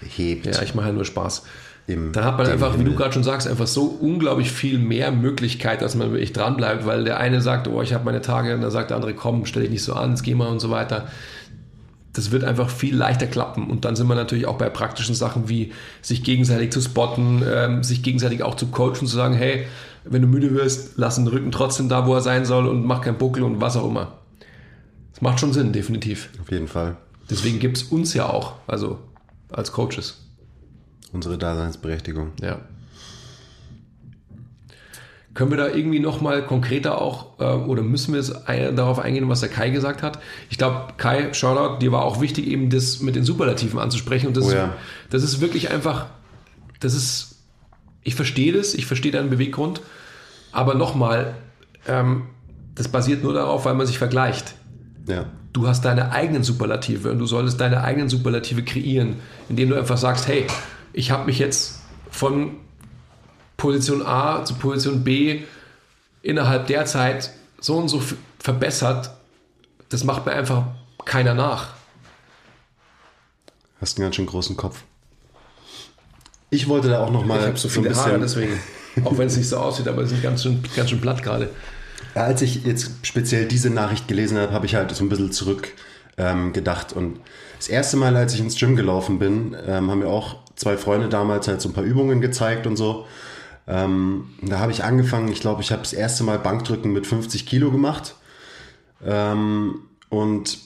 Emporhebt. Ja, ich mache ja nur Spaß. Da hat man einfach, wie du Himmel. gerade schon sagst, einfach so unglaublich viel mehr Möglichkeit, dass man wirklich dranbleibt, weil der eine sagt, oh, ich habe meine Tage, und dann sagt der andere, komm, stell dich nicht so an, jetzt geh mal und so weiter. Das wird einfach viel leichter klappen. Und dann sind wir natürlich auch bei praktischen Sachen wie sich gegenseitig zu spotten, ähm, sich gegenseitig auch zu coachen, zu sagen, hey, wenn du müde wirst, lass den Rücken trotzdem da, wo er sein soll und mach keinen Buckel und was auch immer. Das macht schon Sinn, definitiv. Auf jeden Fall. Deswegen gibt es uns ja auch, also als Coaches. Unsere Daseinsberechtigung. Ja. Können wir da irgendwie nochmal konkreter auch, äh, oder müssen wir ein, darauf eingehen, was der Kai gesagt hat? Ich glaube, Kai, Shoutout, dir war auch wichtig, eben das mit den Superlativen anzusprechen. Und das, Oh ist, ja. das ist wirklich einfach, das ist, ich verstehe das, ich verstehe deinen Beweggrund, aber nochmal, ähm, das basiert nur darauf, weil man sich vergleicht. Ja. Du hast deine eigenen Superlative und du solltest deine eigenen Superlative kreieren, indem du einfach sagst, hey, ich habe mich jetzt von Position A zu Position B innerhalb der Zeit so und so verbessert. Das macht mir einfach keiner nach. Hast einen ganz schön großen Kopf. Ich wollte da auch noch mal Ich so viele Haare, deswegen. Auch wenn es nicht so aussieht, aber sie sind ganz schön, ganz schön platt gerade. Als ich jetzt speziell diese Nachricht gelesen habe, habe ich halt so ein bisschen zurück ähm, gedacht. Und das erste Mal, als ich ins Gym gelaufen bin, ähm, haben mir auch zwei Freunde damals halt so ein paar Übungen gezeigt und so. Ähm, da habe ich angefangen, ich glaube, ich habe das erste Mal Bankdrücken mit 50 Kilo gemacht. Ähm, und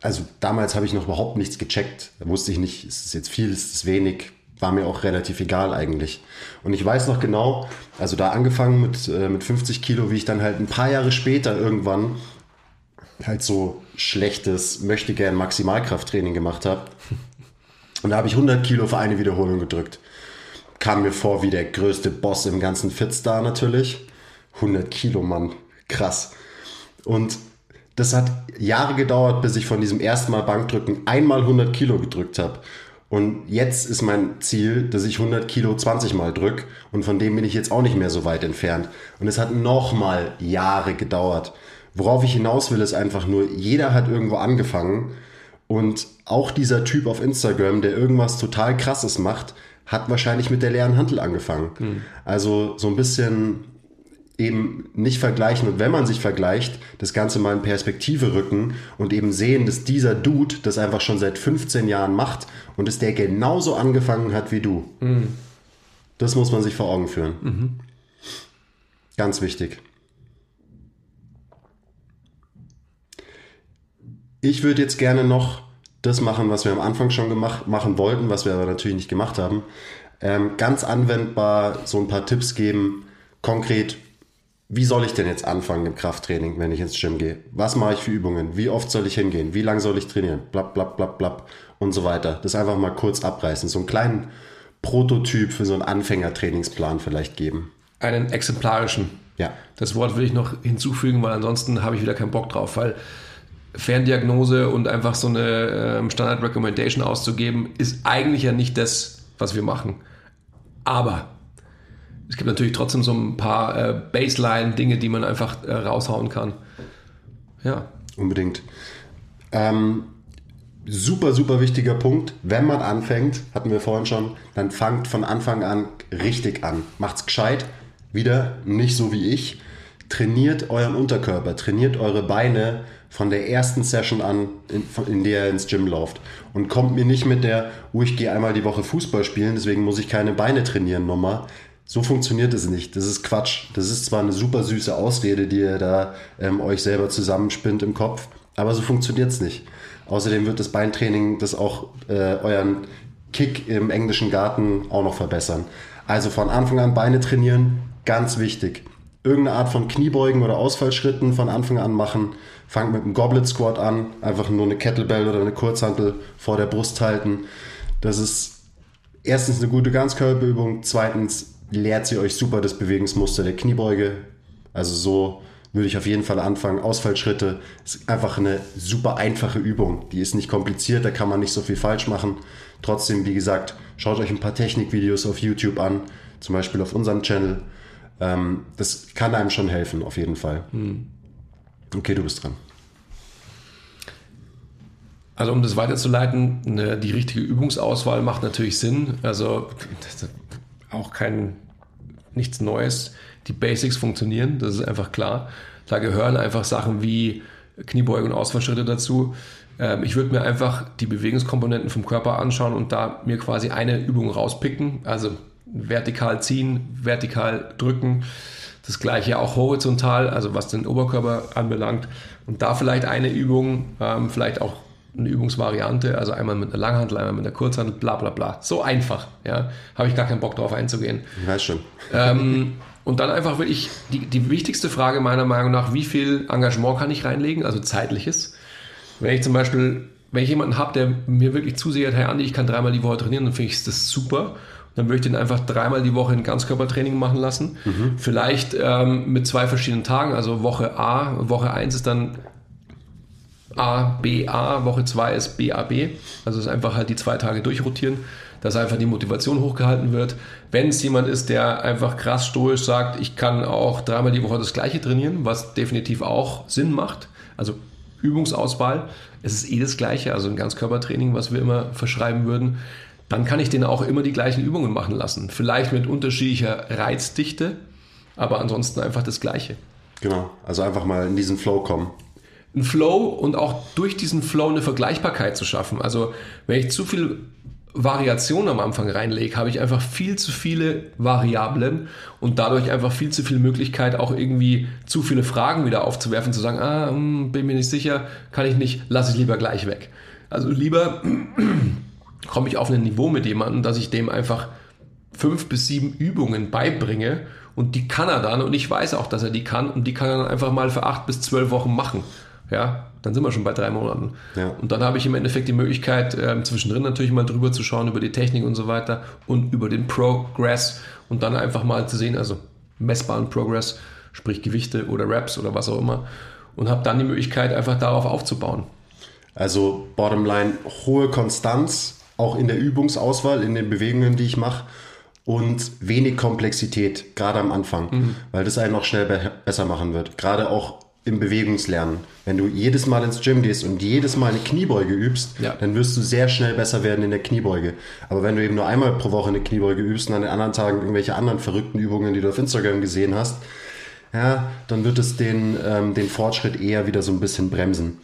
also damals habe ich noch überhaupt nichts gecheckt. Da wusste ich nicht, ist es jetzt viel, ist es wenig. War mir auch relativ egal eigentlich. Und ich weiß noch genau, also da angefangen mit, äh, mit 50 Kilo, wie ich dann halt ein paar Jahre später irgendwann halt so schlechtes, möchte gern Maximalkrafttraining gemacht habe. Und da habe ich 100 Kilo für eine Wiederholung gedrückt. Kam mir vor wie der größte Boss im ganzen Fitstar natürlich. 100 Kilo, Mann. Krass. Und das hat Jahre gedauert, bis ich von diesem ersten Mal Bankdrücken einmal 100 Kilo gedrückt habe. Und jetzt ist mein Ziel, dass ich 100 Kilo 20 Mal drück. Und von dem bin ich jetzt auch nicht mehr so weit entfernt. Und es hat nochmal Jahre gedauert. Worauf ich hinaus will, ist einfach nur, jeder hat irgendwo angefangen. Und auch dieser Typ auf Instagram, der irgendwas total krasses macht, hat wahrscheinlich mit der leeren Hantel angefangen. Also so ein bisschen eben nicht vergleichen und wenn man sich vergleicht, das Ganze mal in Perspektive rücken und eben sehen, dass dieser Dude das einfach schon seit 15 Jahren macht und dass der genauso angefangen hat wie du. Das muss man sich vor Augen führen. Ganz wichtig. Ich würde jetzt gerne noch das machen, was wir am Anfang schon gemacht, machen wollten, was wir aber natürlich nicht gemacht haben. Ähm, ganz anwendbar so ein paar Tipps geben, konkret, wie soll ich denn jetzt anfangen im Krafttraining, wenn ich ins Gym gehe? Was mache ich für Übungen? Wie oft soll ich hingehen? Wie lange soll ich trainieren? Blab, blab, blab, blab und so weiter. Das einfach mal kurz abreißen. So einen kleinen Prototyp für so einen Anfängertrainingsplan vielleicht geben. Einen exemplarischen. Ja. Das Wort will ich noch hinzufügen, weil ansonsten habe ich wieder keinen Bock drauf, weil Ferndiagnose und einfach so eine ähm, Standard Recommendation auszugeben, ist eigentlich ja nicht das, was wir machen. Aber es gibt natürlich trotzdem so ein paar äh, Baseline-Dinge, die man einfach äh, raushauen kann. Ja. Unbedingt. Ähm, super, super wichtiger Punkt. Wenn man anfängt, hatten wir vorhin schon, dann fangt von Anfang an richtig an. Macht's gescheit. Wieder nicht so wie ich. Trainiert euren Unterkörper, trainiert eure Beine von der ersten Session an, in, in der ihr ins Gym lauft. Und kommt mir nicht mit der, oh, ich gehe einmal die Woche Fußball spielen, deswegen muss ich keine Beine trainieren Nummer. So funktioniert es nicht. Das ist Quatsch. Das ist zwar eine super süße Ausrede, die ihr da ähm, euch selber zusammenspinnt im Kopf, aber so funktioniert es nicht. Außerdem wird das Beintraining das auch äh, euren Kick im englischen Garten auch noch verbessern. Also von Anfang an Beine trainieren, ganz wichtig. Irgendeine Art von Kniebeugen oder Ausfallschritten von Anfang an machen. Fangt mit einem Goblet Squat an, einfach nur eine Kettlebell oder eine Kurzhantel vor der Brust halten. Das ist erstens eine gute Ganzkörperübung, zweitens lehrt sie euch super das Bewegungsmuster der Kniebeuge. Also so würde ich auf jeden Fall anfangen. Ausfallschritte ist einfach eine super einfache Übung. Die ist nicht kompliziert, da kann man nicht so viel falsch machen. Trotzdem, wie gesagt, schaut euch ein paar Technikvideos auf YouTube an, zum Beispiel auf unserem Channel. Ähm, das kann einem schon helfen, auf jeden Fall. Okay, du bist dran. Also um das weiterzuleiten, ne, die richtige Übungsauswahl macht natürlich Sinn. Also auch kein nichts Neues. Die Basics funktionieren, das ist einfach klar. Da gehören einfach Sachen wie Kniebeuge und Ausfallschritte dazu. Ähm, ich würde mir einfach die Bewegungskomponenten vom Körper anschauen und da mir quasi eine Übung rauspicken. Also vertikal ziehen, vertikal drücken. Das gleiche auch horizontal, also was den Oberkörper anbelangt. Und da vielleicht eine Übung, ähm, vielleicht auch eine Übungsvariante, also einmal mit einer Langhantel, einmal mit einer Kurzhantel, bla bla bla. So einfach, ja. Habe ich gar keinen Bock drauf einzugehen. Weiß schon. <laughs> Ähm, und dann einfach wirklich die, die wichtigste Frage meiner Meinung nach, wie viel Engagement kann ich reinlegen, also zeitliches. Wenn ich zum Beispiel, wenn ich jemanden habe, der mir wirklich zusichert, hey Andi, ich kann dreimal die Woche trainieren, dann finde ich das super. Dann würde ich den einfach dreimal die Woche ein Ganzkörpertraining machen lassen. Mhm. Vielleicht ähm, mit zwei verschiedenen Tagen. Also Woche A, Woche 1 ist dann A, B, A, Woche 2 ist B, A, B. Also es ist einfach halt die zwei Tage durchrotieren, dass einfach die Motivation hochgehalten wird. Wenn es jemand ist, der einfach krass stoisch sagt, ich kann auch dreimal die Woche das gleiche trainieren, was definitiv auch Sinn macht. Also Übungsauswahl, es ist eh das gleiche, also ein Ganzkörpertraining, was wir immer verschreiben würden dann kann ich den auch immer die gleichen Übungen machen lassen. Vielleicht mit unterschiedlicher Reizdichte, aber ansonsten einfach das Gleiche. Genau, also einfach mal in diesen Flow kommen. Ein Flow und auch durch diesen Flow eine Vergleichbarkeit zu schaffen. Also wenn ich zu viel Variation am Anfang reinlege, habe ich einfach viel zu viele Variablen und dadurch einfach viel zu viel Möglichkeit, auch irgendwie zu viele Fragen wieder aufzuwerfen, zu sagen, ah, hm, bin mir nicht sicher, kann ich nicht, lasse ich lieber gleich weg. Also lieber <clears throat> komme ich auf ein Niveau mit jemandem, dass ich dem einfach fünf bis sieben Übungen beibringe und die kann er dann und ich weiß auch, dass er die kann und die kann er dann einfach mal für acht bis zwölf Wochen machen. Ja, dann sind wir schon bei drei Monaten. Ja. Und dann habe ich im Endeffekt die Möglichkeit, äh, zwischendrin natürlich mal drüber zu schauen, über die Technik und so weiter und über den Progress und dann einfach mal zu sehen, also messbaren Progress, sprich Gewichte oder Raps oder was auch immer. Und habe dann die Möglichkeit, einfach darauf aufzubauen. Also Bottomline, hohe Konstanz, auch in der Übungsauswahl, in den Bewegungen, die ich mache und wenig Komplexität, gerade am Anfang, mhm. weil das einen noch schnell be besser machen wird. Gerade auch im Bewegungslernen. Wenn du jedes Mal ins Gym gehst und jedes Mal eine Kniebeuge übst, ja. dann wirst du sehr schnell besser werden in der Kniebeuge. Aber wenn du eben nur einmal pro Woche eine Kniebeuge übst und an den anderen Tagen irgendwelche anderen verrückten Übungen, die du auf Instagram gesehen hast, ja, dann wird es den, ähm, den Fortschritt eher wieder so ein bisschen bremsen.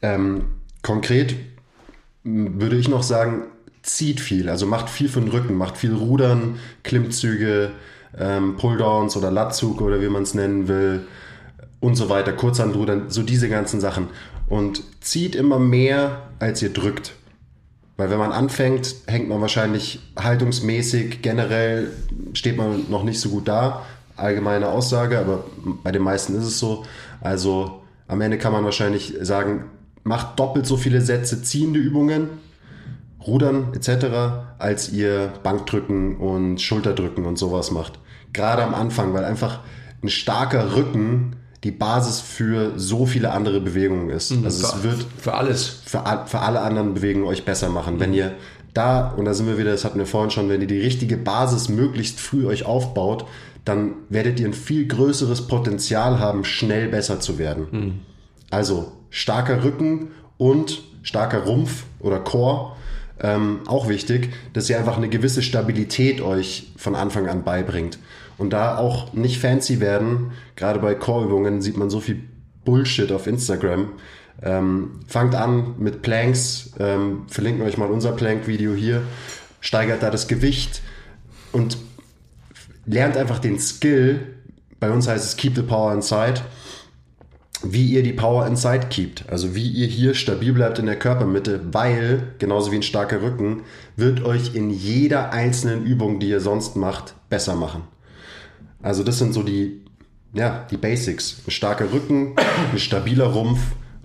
Ähm, konkret würde ich noch sagen, zieht viel, also macht viel für den Rücken, macht viel Rudern, Klimmzüge, ähm, Pulldowns oder Latzug oder wie man es nennen will und so weiter, Kurzhandrudern, so diese ganzen Sachen. Und zieht immer mehr, als ihr drückt. Weil wenn man anfängt, hängt man wahrscheinlich haltungsmäßig, generell steht man noch nicht so gut da. Allgemeine Aussage, aber bei den meisten ist es so. Also am Ende kann man wahrscheinlich sagen, macht doppelt so viele Sätze ziehende Übungen, Rudern etc., als ihr Bankdrücken und Schulterdrücken und sowas macht. Gerade am Anfang, weil einfach ein starker Rücken die Basis für so viele andere Bewegungen ist. Mhm, also es wird für alles. Für, für alle anderen Bewegungen euch besser machen. Mhm. Wenn ihr da, und da sind wir wieder, das hatten wir vorhin schon, wenn ihr die richtige Basis möglichst früh euch aufbaut, dann werdet ihr ein viel größeres Potenzial haben, schnell besser zu werden. Mhm. Also starker Rücken und starker Rumpf oder Core. Ähm, auch wichtig, dass ihr einfach eine gewisse Stabilität euch von Anfang an beibringt. Und da auch nicht fancy werden, gerade bei Core-Übungen sieht man so viel Bullshit auf Instagram. Ähm, fangt an mit Planks, ähm, verlinken euch mal unser Plank-Video hier, steigert da das Gewicht und lernt einfach den Skill. Bei uns heißt es Keep the Power Inside wie ihr die Power inside keept. Also wie ihr hier stabil bleibt in der Körpermitte, weil, genauso wie ein starker Rücken, wird euch in jeder einzelnen Übung, die ihr sonst macht, besser machen. Also das sind so die, ja, die Basics. Ein starker Rücken, ein stabiler Rumpf,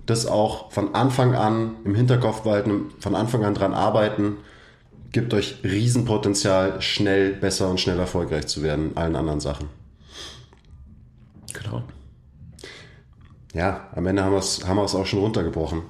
das auch von Anfang an im Hinterkopf behalten, von Anfang an dran arbeiten, gibt euch Riesenpotenzial, schnell besser und schnell erfolgreich zu werden in allen anderen Sachen. Genau ja, am Ende haben wir es haben auch schon runtergebrochen.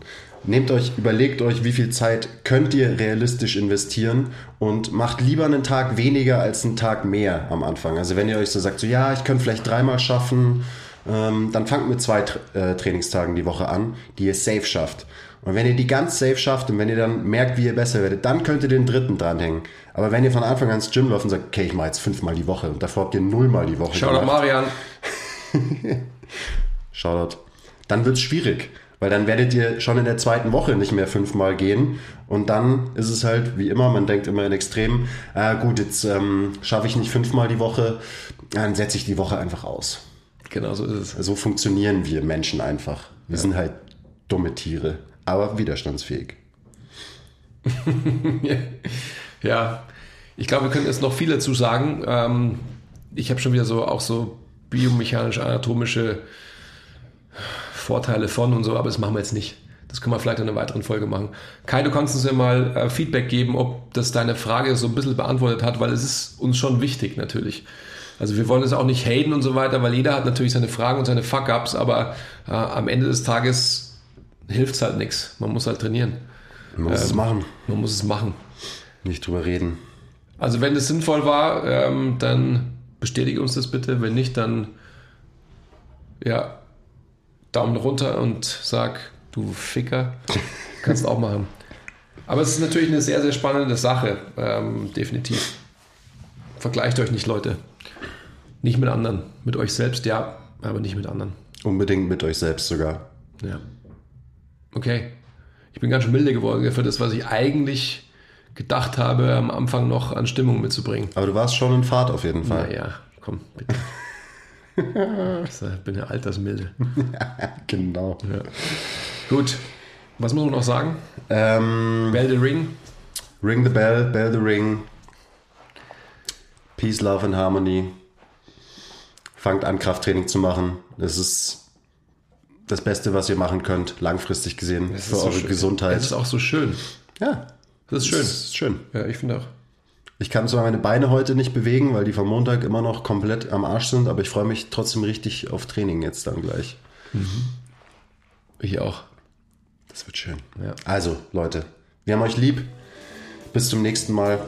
Nehmt euch, überlegt euch, wie viel Zeit könnt ihr realistisch investieren und macht lieber einen Tag weniger als einen Tag mehr am Anfang. Also wenn ihr euch so sagt, so ja, ich könnte vielleicht dreimal schaffen, ähm, dann fangt mit zwei äh, Trainingstagen die Woche an, die ihr safe schafft. Und wenn ihr die ganz safe schafft und wenn ihr dann merkt, wie ihr besser werdet, dann könnt ihr den dritten dranhängen. Aber wenn ihr von Anfang an ins Gym läuft und sagt, okay, ich mache jetzt fünfmal die Woche und davor habt ihr nullmal die Woche doch gemacht, Marian. <laughs> Shoutout, dann wird's schwierig. Weil dann werdet ihr schon in der zweiten Woche nicht mehr fünfmal gehen. Und dann ist es halt, wie immer, man denkt immer in Extremen, ah, gut, jetzt ähm, schaffe ich nicht fünfmal die Woche, dann setze ich die Woche einfach aus. Genau so ist es. So funktionieren wir Menschen einfach. Wir sind halt dumme Tiere, aber widerstandsfähig. <laughs> Ja, ich glaube, wir können jetzt noch viel dazu sagen. Ähm, ich habe schon wieder so auch so biomechanisch-anatomische Vorteile von und so, aber das machen wir jetzt nicht. Das können wir vielleicht in einer weiteren Folge machen. Kai, du kannst uns ja mal äh, Feedback geben, ob das deine Frage so ein bisschen beantwortet hat, weil es ist uns schon wichtig natürlich. Also wir wollen es auch nicht haten und so weiter, weil jeder hat natürlich seine Fragen und seine Fuck-Ups, aber äh, am Ende des Tages hilft es halt nichts. Man muss halt trainieren. Man muss es machen, Man muss es machen. nicht drüber reden. Also wenn es sinnvoll war, ähm, dann bestätige uns das bitte. Wenn nicht, dann ja, Daumen runter und sag, du Ficker, kannst auch machen. Aber es ist natürlich eine sehr, sehr spannende Sache, ähm, definitiv. Vergleicht euch nicht, Leute. Nicht mit anderen. Mit euch selbst, ja, aber nicht mit anderen. Unbedingt mit euch selbst sogar. Ja. Okay. Ich bin ganz schön milde geworden für das, was ich eigentlich gedacht habe, am Anfang noch an Stimmung mitzubringen. Aber du warst schon in Fahrt auf jeden Fall. Naja, komm, bitte. Ich bin ja altersmilde. <laughs> Genau. Ja. Gut. Was muss man noch sagen? Ähm, Bell the Ring. ring the bell, bell the ring. Peace, Love and Harmony. Fangt an, Krafttraining zu machen. Das ist das Beste, was ihr machen könnt, langfristig gesehen, für so eure schön. Gesundheit. Das ist auch so schön. ja, Das ist schön. das ist schön. Ja, ich finde auch. Ich kann zwar meine Beine heute nicht bewegen, weil die vom Montag immer noch komplett am Arsch sind, aber ich freue mich trotzdem richtig auf Training jetzt dann gleich. Ich auch. Das wird schön. Ja. Also, Leute, wir haben euch lieb. Bis zum nächsten Mal.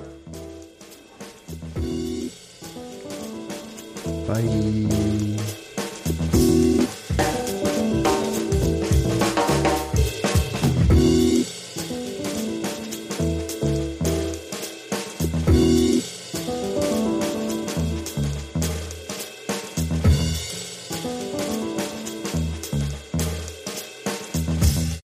Bye.